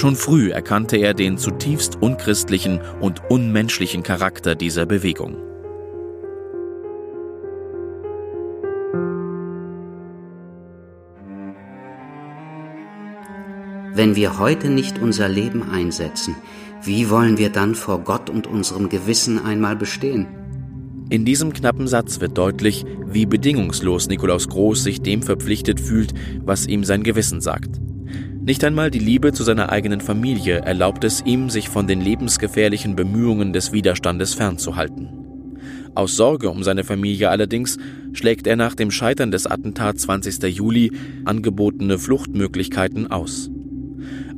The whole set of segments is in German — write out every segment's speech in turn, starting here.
Schon früh erkannte er den zutiefst unchristlichen und unmenschlichen Charakter dieser Bewegung. Wenn wir heute nicht unser Leben einsetzen, wie wollen wir dann vor Gott und unserem Gewissen einmal bestehen? In diesem knappen Satz wird deutlich, wie bedingungslos Nikolaus Groß sich dem verpflichtet fühlt, was ihm sein Gewissen sagt. Nicht einmal die Liebe zu seiner eigenen Familie erlaubt es ihm, sich von den lebensgefährlichen Bemühungen des Widerstandes fernzuhalten. Aus Sorge um seine Familie allerdings schlägt er nach dem Scheitern des Attentats 20. Juli angebotene Fluchtmöglichkeiten aus.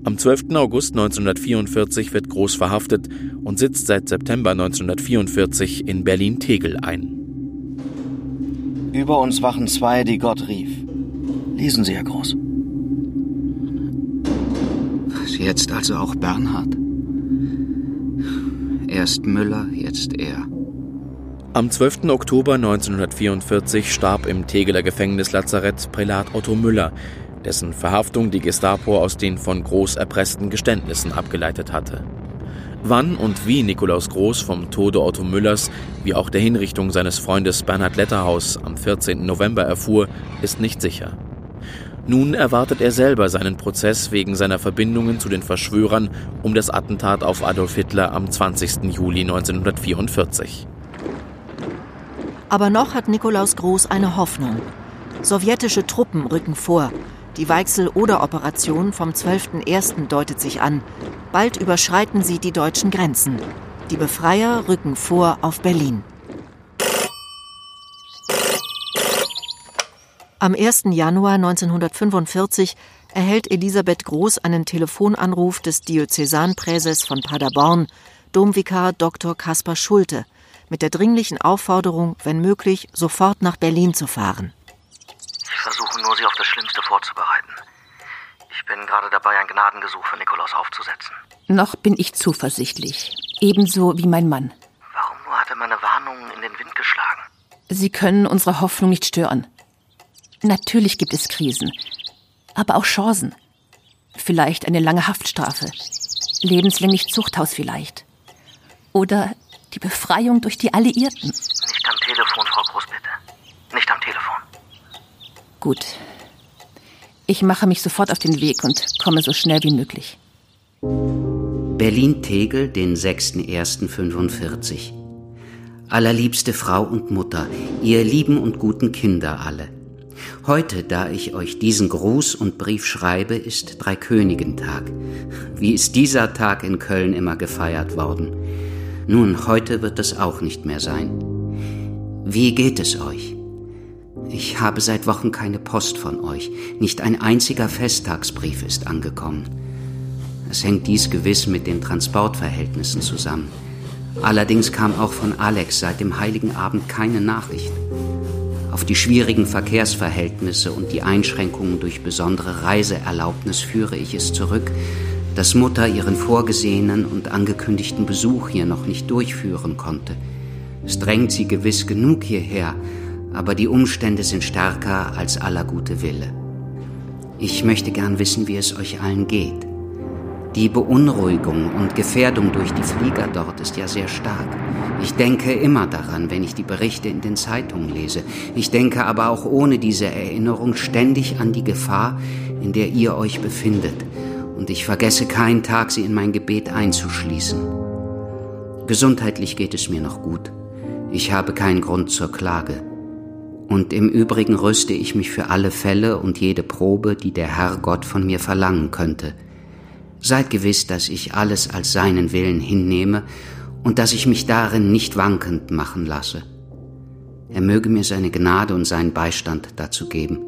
Am 12. August 1944 wird Groß verhaftet und sitzt seit September 1944 in Berlin-Tegel ein. Über uns wachen zwei, die Gott rief. Lesen Sie, Herr Groß. Jetzt also auch Bernhard? Erst Müller, jetzt er. Am 12. Oktober 1944 starb im Tegeler Gefängnislazarett Prälat Otto Müller, dessen Verhaftung die Gestapo aus den von Groß erpressten Geständnissen abgeleitet hatte. Wann und wie Nikolaus Groß vom Tode Otto Müllers wie auch der Hinrichtung seines Freundes Bernhard Letterhaus am 14. November erfuhr, ist nicht sicher. Nun erwartet er selber seinen Prozess wegen seiner Verbindungen zu den Verschwörern um das Attentat auf Adolf Hitler am 20. Juli 1944. Aber noch hat Nikolaus Groß eine Hoffnung. Sowjetische Truppen rücken vor die Weichsel-Oder-Operation vom 12.01. deutet sich an. Bald überschreiten sie die deutschen Grenzen. Die Befreier rücken vor auf Berlin. Am 1. Januar 1945 erhält Elisabeth Groß einen Telefonanruf des Diözesanpräses von Paderborn, Domvikar Dr. Kaspar Schulte, mit der dringlichen Aufforderung, wenn möglich, sofort nach Berlin zu fahren versuche nur, Sie auf das Schlimmste vorzubereiten. Ich bin gerade dabei, ein Gnadengesuch für Nikolaus aufzusetzen. Noch bin ich zuversichtlich. Ebenso wie mein Mann. Warum nur hat er meine Warnungen in den Wind geschlagen? Sie können unsere Hoffnung nicht stören. Natürlich gibt es Krisen, aber auch Chancen. Vielleicht eine lange Haftstrafe. Lebenslänglich Zuchthaus vielleicht. Oder die Befreiung durch die Alliierten. Nicht am Telefon, Frau Groß, bitte. Nicht am Telefon. Gut. Ich mache mich sofort auf den Weg und komme so schnell wie möglich. Berlin-Tegel, den 6.1.45. Allerliebste Frau und Mutter, ihr lieben und guten Kinder alle. Heute, da ich euch diesen Gruß und Brief schreibe, ist Dreikönigentag. Wie ist dieser Tag in Köln immer gefeiert worden? Nun, heute wird es auch nicht mehr sein. Wie geht es euch? Ich habe seit Wochen keine Post von euch. Nicht ein einziger Festtagsbrief ist angekommen. Es hängt dies gewiss mit den Transportverhältnissen zusammen. Allerdings kam auch von Alex seit dem heiligen Abend keine Nachricht. Auf die schwierigen Verkehrsverhältnisse und die Einschränkungen durch besondere Reiseerlaubnis führe ich es zurück, dass Mutter ihren vorgesehenen und angekündigten Besuch hier noch nicht durchführen konnte. Es drängt sie gewiss genug hierher, aber die Umstände sind stärker als aller gute Wille. Ich möchte gern wissen, wie es euch allen geht. Die Beunruhigung und Gefährdung durch die Flieger dort ist ja sehr stark. Ich denke immer daran, wenn ich die Berichte in den Zeitungen lese. Ich denke aber auch ohne diese Erinnerung ständig an die Gefahr, in der ihr euch befindet. Und ich vergesse keinen Tag, sie in mein Gebet einzuschließen. Gesundheitlich geht es mir noch gut. Ich habe keinen Grund zur Klage. Und im Übrigen rüste ich mich für alle Fälle und jede Probe, die der Herr Gott von mir verlangen könnte. Seid gewiss, dass ich alles als seinen Willen hinnehme und dass ich mich darin nicht wankend machen lasse. Er möge mir seine Gnade und seinen Beistand dazu geben.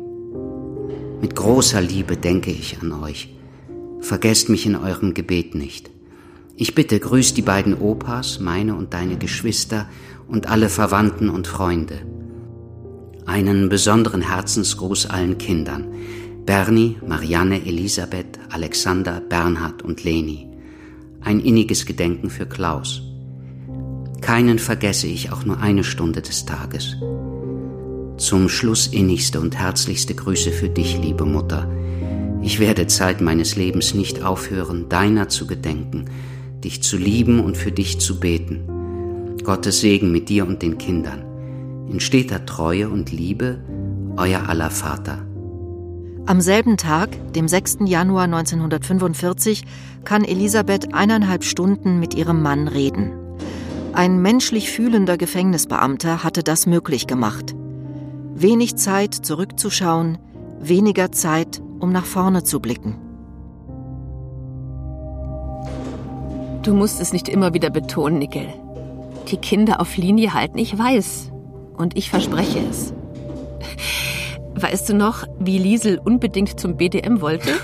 Mit großer Liebe denke ich an euch. Vergesst mich in eurem Gebet nicht. Ich bitte, grüßt die beiden Opas, meine und deine Geschwister und alle Verwandten und Freunde. Einen besonderen Herzensgruß allen Kindern. Bernie, Marianne, Elisabeth, Alexander, Bernhard und Leni. Ein inniges Gedenken für Klaus. Keinen vergesse ich auch nur eine Stunde des Tages. Zum Schluss innigste und herzlichste Grüße für dich, liebe Mutter. Ich werde Zeit meines Lebens nicht aufhören, deiner zu gedenken, dich zu lieben und für dich zu beten. Gottes Segen mit dir und den Kindern. In steter Treue und Liebe, euer aller Vater. Am selben Tag, dem 6. Januar 1945, kann Elisabeth eineinhalb Stunden mit ihrem Mann reden. Ein menschlich fühlender Gefängnisbeamter hatte das möglich gemacht. Wenig Zeit zurückzuschauen, weniger Zeit, um nach vorne zu blicken. Du musst es nicht immer wieder betonen, Nickel. Die Kinder auf Linie halten, ich weiß. Und ich verspreche es. Weißt du noch, wie Liesel unbedingt zum BDM wollte?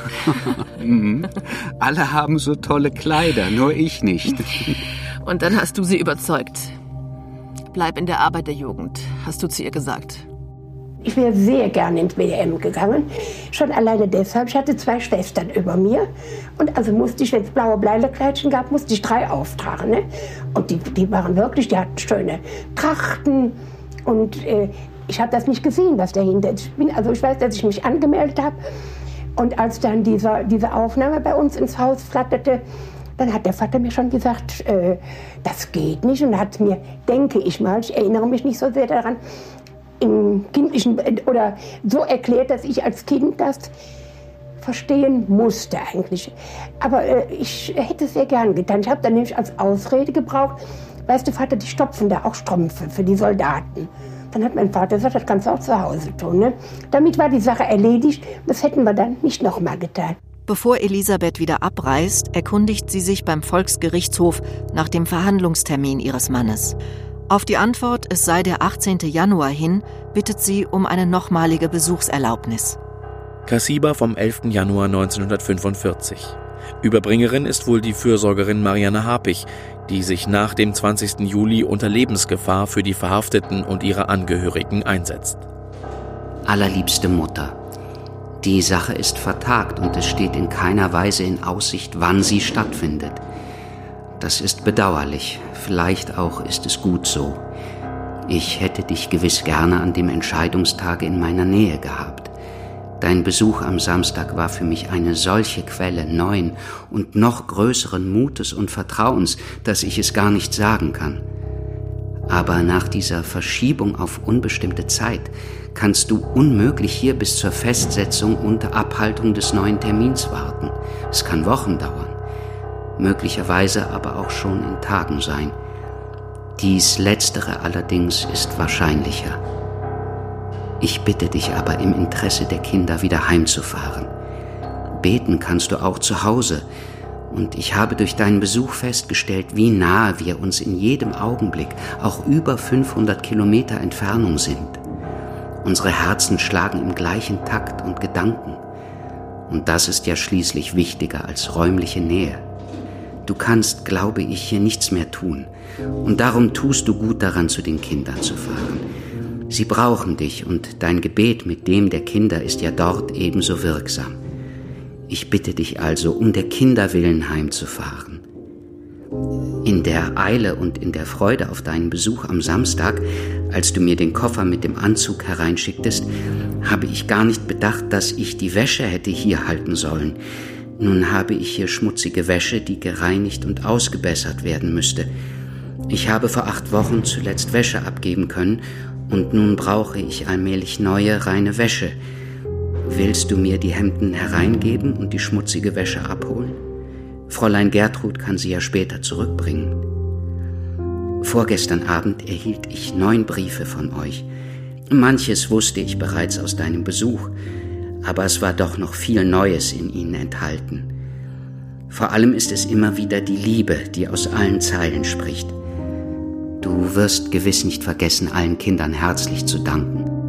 Mhm. Alle haben so tolle Kleider, nur ich nicht. Und dann hast du sie überzeugt. Bleib in der Arbeiterjugend, hast du zu ihr gesagt. Ich wäre sehr gerne ins BDM gegangen. Schon alleine deshalb. Ich hatte zwei Schwestern über mir. Und also musste ich, wenn es blaue Bleilekleidchen gab, musste ich drei auftragen. Ne? Und die, die waren wirklich, die hatten schöne Trachten. Und äh, ich habe das nicht gesehen, was dahinter ist. Ich, bin, also ich weiß, dass ich mich angemeldet habe. Und als dann dieser, diese Aufnahme bei uns ins Haus flatterte, dann hat der Vater mir schon gesagt, äh, das geht nicht. Und hat mir, denke ich mal, ich erinnere mich nicht so sehr daran, im kindlichen oder so erklärt, dass ich als Kind das verstehen musste eigentlich. Aber äh, ich hätte es sehr gern getan. Ich habe dann nämlich als Ausrede gebraucht, weißt du, Vater, die stopfen da auch Strümpfe für die Soldaten. Dann hat mein Vater gesagt, das kannst du auch zu Hause tun. Ne? Damit war die Sache erledigt. Das hätten wir dann nicht nochmal getan. Bevor Elisabeth wieder abreist, erkundigt sie sich beim Volksgerichtshof nach dem Verhandlungstermin ihres Mannes. Auf die Antwort, es sei der 18. Januar hin, bittet sie um eine nochmalige Besuchserlaubnis. Kassiba vom 11. Januar 1945. Überbringerin ist wohl die Fürsorgerin Marianne Harpich, die sich nach dem 20. Juli unter Lebensgefahr für die Verhafteten und ihre Angehörigen einsetzt. Allerliebste Mutter, die Sache ist vertagt und es steht in keiner Weise in Aussicht, wann sie stattfindet. Das ist bedauerlich, vielleicht auch ist es gut so. Ich hätte dich gewiss gerne an dem Entscheidungstage in meiner Nähe gehabt. Dein Besuch am Samstag war für mich eine solche Quelle neuen und noch größeren Mutes und Vertrauens, dass ich es gar nicht sagen kann. Aber nach dieser Verschiebung auf unbestimmte Zeit kannst du unmöglich hier bis zur Festsetzung unter Abhaltung des neuen Termins warten. Es kann Wochen dauern, möglicherweise aber auch schon in Tagen sein. Dies letztere allerdings ist wahrscheinlicher. Ich bitte dich aber im Interesse der Kinder wieder heimzufahren. Beten kannst du auch zu Hause, und ich habe durch deinen Besuch festgestellt, wie nahe wir uns in jedem Augenblick, auch über 500 Kilometer Entfernung sind. Unsere Herzen schlagen im gleichen Takt und Gedanken. Und das ist ja schließlich wichtiger als räumliche Nähe. Du kannst, glaube ich, hier nichts mehr tun. Und darum tust du gut daran, zu den Kindern zu fahren. Sie brauchen dich und dein Gebet mit dem der Kinder ist ja dort ebenso wirksam. Ich bitte dich also, um der Kinder willen heimzufahren. In der Eile und in der Freude auf deinen Besuch am Samstag, als du mir den Koffer mit dem Anzug hereinschicktest, habe ich gar nicht bedacht, dass ich die Wäsche hätte hier halten sollen. Nun habe ich hier schmutzige Wäsche, die gereinigt und ausgebessert werden müsste. Ich habe vor acht Wochen zuletzt Wäsche abgeben können und nun brauche ich allmählich neue, reine Wäsche. Willst du mir die Hemden hereingeben und die schmutzige Wäsche abholen? Fräulein Gertrud kann sie ja später zurückbringen. Vorgestern Abend erhielt ich neun Briefe von euch. Manches wusste ich bereits aus deinem Besuch, aber es war doch noch viel Neues in ihnen enthalten. Vor allem ist es immer wieder die Liebe, die aus allen Zeilen spricht. Du wirst gewiss nicht vergessen, allen Kindern herzlich zu danken.